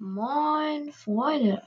Moin Freunde!